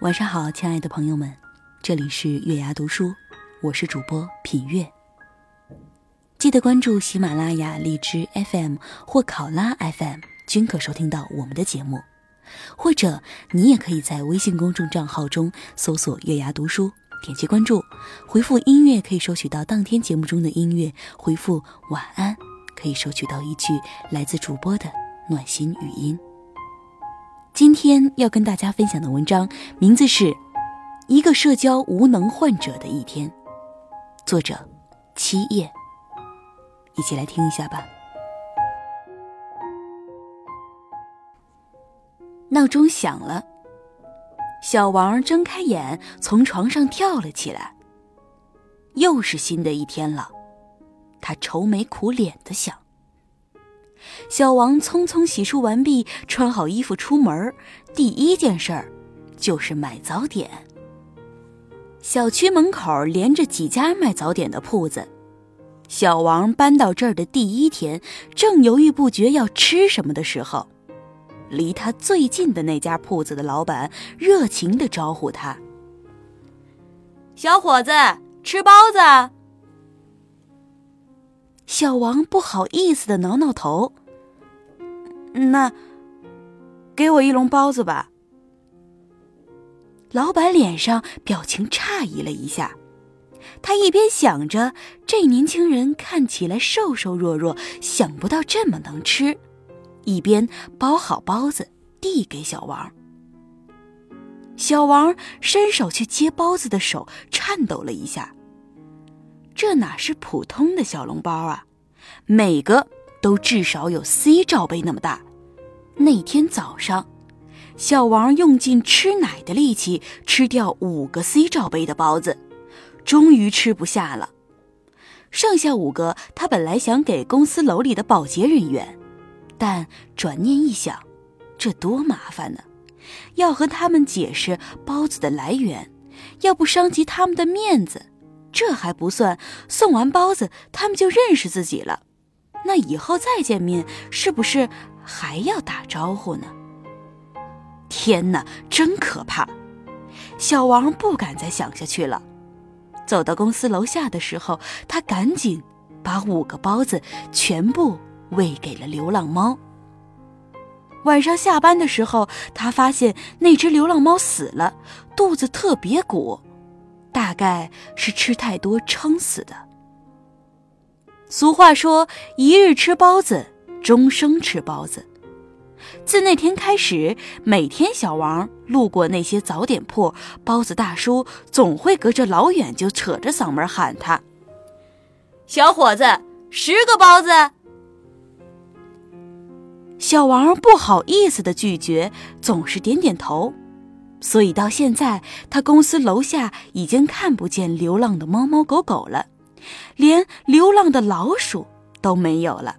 晚上好，亲爱的朋友们，这里是月牙读书，我是主播品月。记得关注喜马拉雅、荔枝 FM 或考拉 FM，均可收听到我们的节目。或者你也可以在微信公众账号中搜索“月牙读书”，点击关注，回复“音乐”可以收取到当天节目中的音乐，回复“晚安”可以收取到一句来自主播的暖心语音。今天要跟大家分享的文章名字是《一个社交无能患者的一天》，作者七叶。一起来听一下吧。闹钟响了，小王睁开眼，从床上跳了起来。又是新的一天了，他愁眉苦脸的想。小王匆匆洗漱完毕，穿好衣服出门，第一件事儿就是买早点。小区门口连着几家卖早点的铺子，小王搬到这儿的第一天，正犹豫不决要吃什么的时候，离他最近的那家铺子的老板热情的招呼他：“小伙子，吃包子。”小王不好意思的挠挠头。那，给我一笼包子吧。老板脸上表情诧异了一下，他一边想着这年轻人看起来瘦瘦弱弱，想不到这么能吃，一边包好包子递给小王。小王伸手去接包子的手颤抖了一下。这哪是普通的小笼包啊，每个。都至少有 C 罩杯那么大。那天早上，小王用尽吃奶的力气吃掉五个 C 罩杯的包子，终于吃不下了。剩下五个，他本来想给公司楼里的保洁人员，但转念一想，这多麻烦呢！要和他们解释包子的来源，要不伤及他们的面子。这还不算，送完包子，他们就认识自己了。那以后再见面，是不是还要打招呼呢？天哪，真可怕！小王不敢再想下去了。走到公司楼下的时候，他赶紧把五个包子全部喂给了流浪猫。晚上下班的时候，他发现那只流浪猫死了，肚子特别鼓，大概是吃太多撑死的。俗话说：“一日吃包子，终生吃包子。”自那天开始，每天小王路过那些早点铺，包子大叔总会隔着老远就扯着嗓门喊他：“小伙子，十个包子。”小王不好意思的拒绝，总是点点头。所以到现在，他公司楼下已经看不见流浪的猫猫狗狗了。连流浪的老鼠都没有了。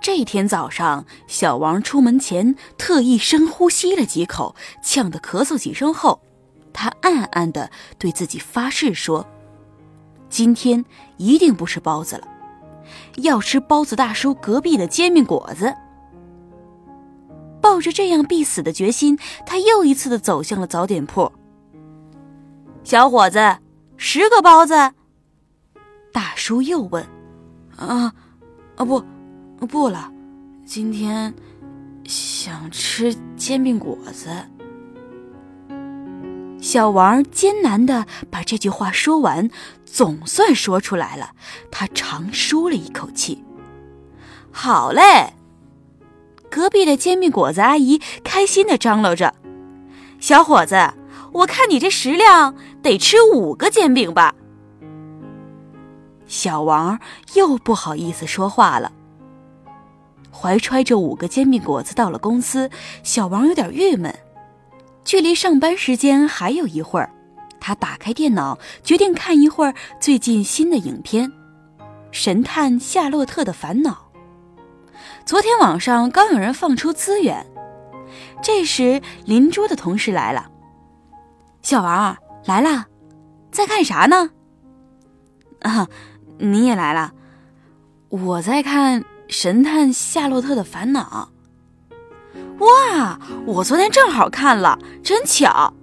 这天早上，小王出门前特意深呼吸了几口，呛得咳嗽几声后，他暗暗的对自己发誓说：“今天一定不吃包子了，要吃包子大叔隔壁的煎饼果子。”抱着这样必死的决心，他又一次的走向了早点铺。小伙子。十个包子。大叔又问：“啊，啊不，不了，今天想吃煎饼果子。”小王艰难的把这句话说完，总算说出来了。他长舒了一口气。好嘞！隔壁的煎饼果子阿姨开心的张罗着：“小伙子。”我看你这食量得吃五个煎饼吧。小王又不好意思说话了。怀揣着五个煎饼果子到了公司，小王有点郁闷，距离上班时间还有一会儿，他打开电脑，决定看一会儿最近新的影片《神探夏洛特的烦恼》。昨天网上刚有人放出资源，这时邻桌的同事来了：“小王来了，在看啥呢？”“啊，你也来了，我在看《神探夏洛特的烦恼》。”哇！我昨天正好看了，真巧。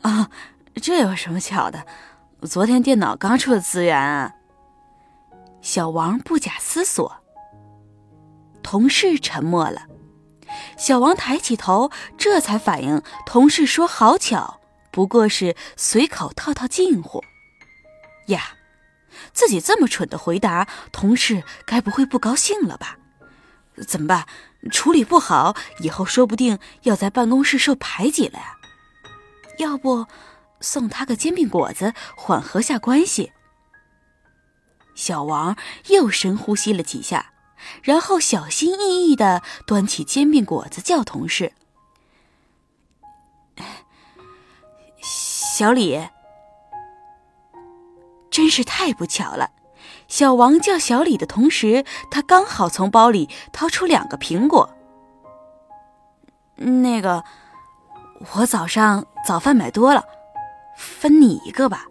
啊，这有什么巧的？昨天电脑刚出的资源啊。小王不假思索。同事沉默了，小王抬起头，这才反应同事说：“好巧，不过是随口套套近乎。”呀，自己这么蠢的回答，同事该不会不高兴了吧？怎么办？处理不好，以后说不定要在办公室受排挤了呀。要不送他个煎饼果子，缓和下关系。小王又深呼吸了几下，然后小心翼翼的端起煎饼果子，叫同事：“ 小李。”真是太不巧了。小王叫小李的同时，他刚好从包里掏出两个苹果。那个，我早上早饭买多了，分你一个吧。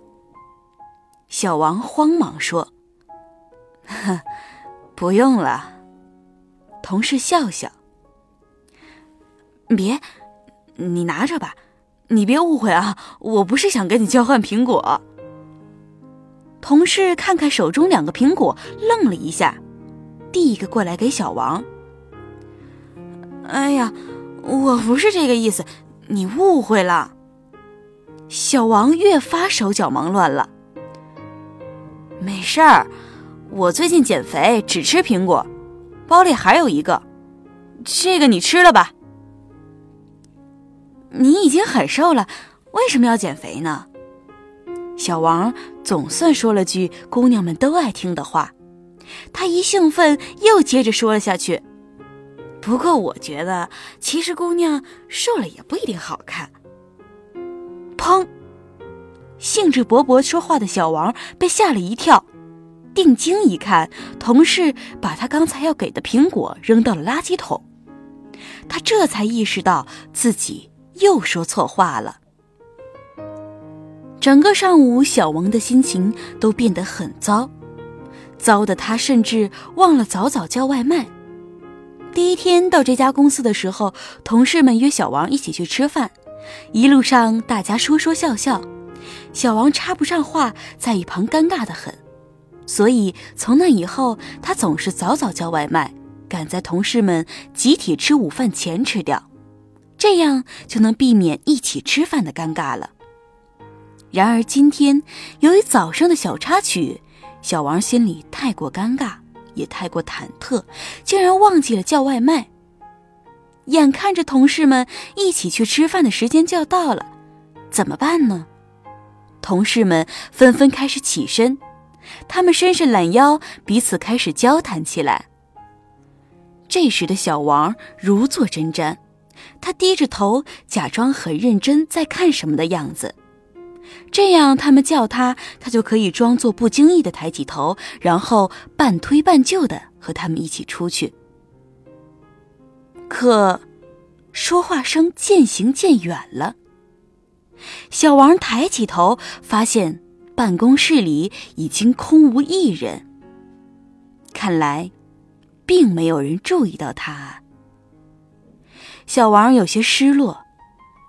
小王慌忙说：“ 不用了。”同事笑笑：“别，你拿着吧，你别误会啊，我不是想跟你交换苹果。”同事看看手中两个苹果，愣了一下，递一个过来给小王。哎呀，我不是这个意思，你误会了。小王越发手脚忙乱了。没事儿，我最近减肥，只吃苹果，包里还有一个，这个你吃了吧。你已经很瘦了，为什么要减肥呢？小王总算说了句姑娘们都爱听的话，他一兴奋又接着说了下去。不过我觉得，其实姑娘瘦了也不一定好看。砰！兴致勃勃说话的小王被吓了一跳，定睛一看，同事把他刚才要给的苹果扔到了垃圾桶，他这才意识到自己又说错话了。整个上午，小王的心情都变得很糟，糟的他甚至忘了早早叫外卖。第一天到这家公司的时候，同事们约小王一起去吃饭，一路上大家说说笑笑，小王插不上话，在一旁尴尬的很。所以从那以后，他总是早早叫外卖，赶在同事们集体吃午饭前吃掉，这样就能避免一起吃饭的尴尬了。然而今天，由于早上的小插曲，小王心里太过尴尬，也太过忐忑，竟然忘记了叫外卖。眼看着同事们一起去吃饭的时间就要到了，怎么办呢？同事们纷纷开始起身，他们伸伸懒腰，彼此开始交谈起来。这时的小王如坐针毡，他低着头，假装很认真在看什么的样子。这样，他们叫他，他就可以装作不经意的抬起头，然后半推半就的和他们一起出去。可，说话声渐行渐远了。小王抬起头，发现办公室里已经空无一人。看来，并没有人注意到他。小王有些失落。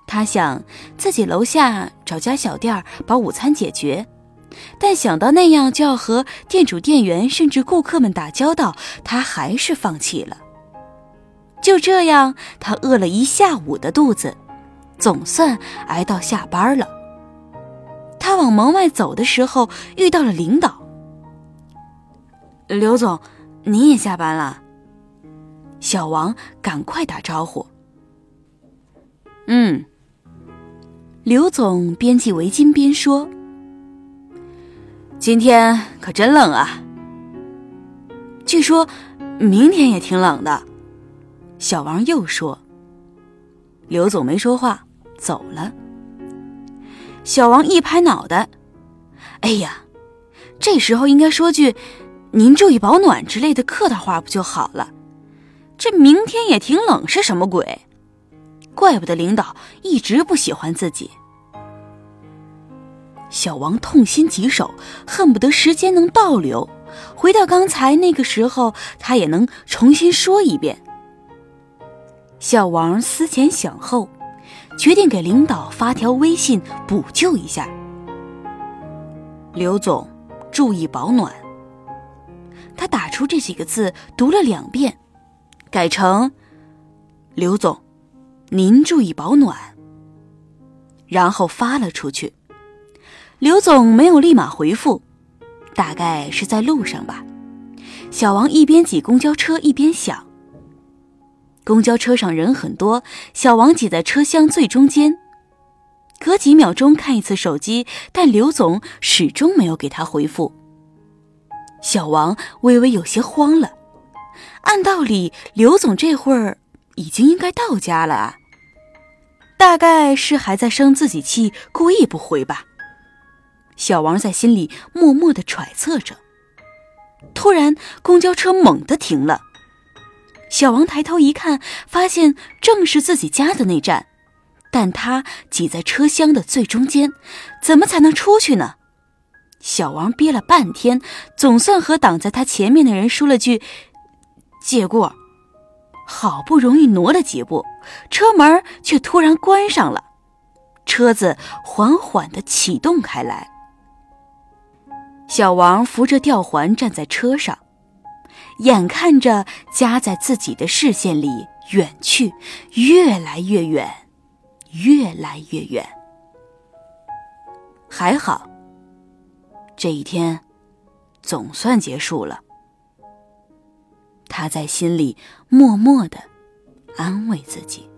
他想自己楼下找家小店把午餐解决，但想到那样就要和店主、店员甚至顾客们打交道，他还是放弃了。就这样，他饿了一下午的肚子，总算挨到下班了。他往门外走的时候，遇到了领导。刘总，你也下班了？小王赶快打招呼。嗯。刘总边系围巾边说：“今天可真冷啊。据说明天也挺冷的。”小王又说：“刘总没说话，走了。小王一拍脑袋：“哎呀，这时候应该说句‘您注意保暖’之类的客套话不就好了？这明天也挺冷，是什么鬼？怪不得领导一直不喜欢自己。”小王痛心疾首，恨不得时间能倒流，回到刚才那个时候，他也能重新说一遍。小王思前想后。决定给领导发条微信补救一下。刘总，注意保暖。他打出这几个字，读了两遍，改成“刘总，您注意保暖”，然后发了出去。刘总没有立马回复，大概是在路上吧。小王一边挤公交车一边想。公交车上人很多，小王挤在车厢最中间。隔几秒钟看一次手机，但刘总始终没有给他回复。小王微微有些慌了。按道理，刘总这会儿已经应该到家了啊，大概是还在生自己气，故意不回吧。小王在心里默默的揣测着。突然，公交车猛地停了。小王抬头一看，发现正是自己家的那站，但他挤在车厢的最中间，怎么才能出去呢？小王憋了半天，总算和挡在他前面的人说了句“借过”，好不容易挪了几步，车门却突然关上了，车子缓缓的启动开来。小王扶着吊环站在车上。眼看着家在自己的视线里远去，越来越远，越来越远。还好，这一天总算结束了。他在心里默默的安慰自己。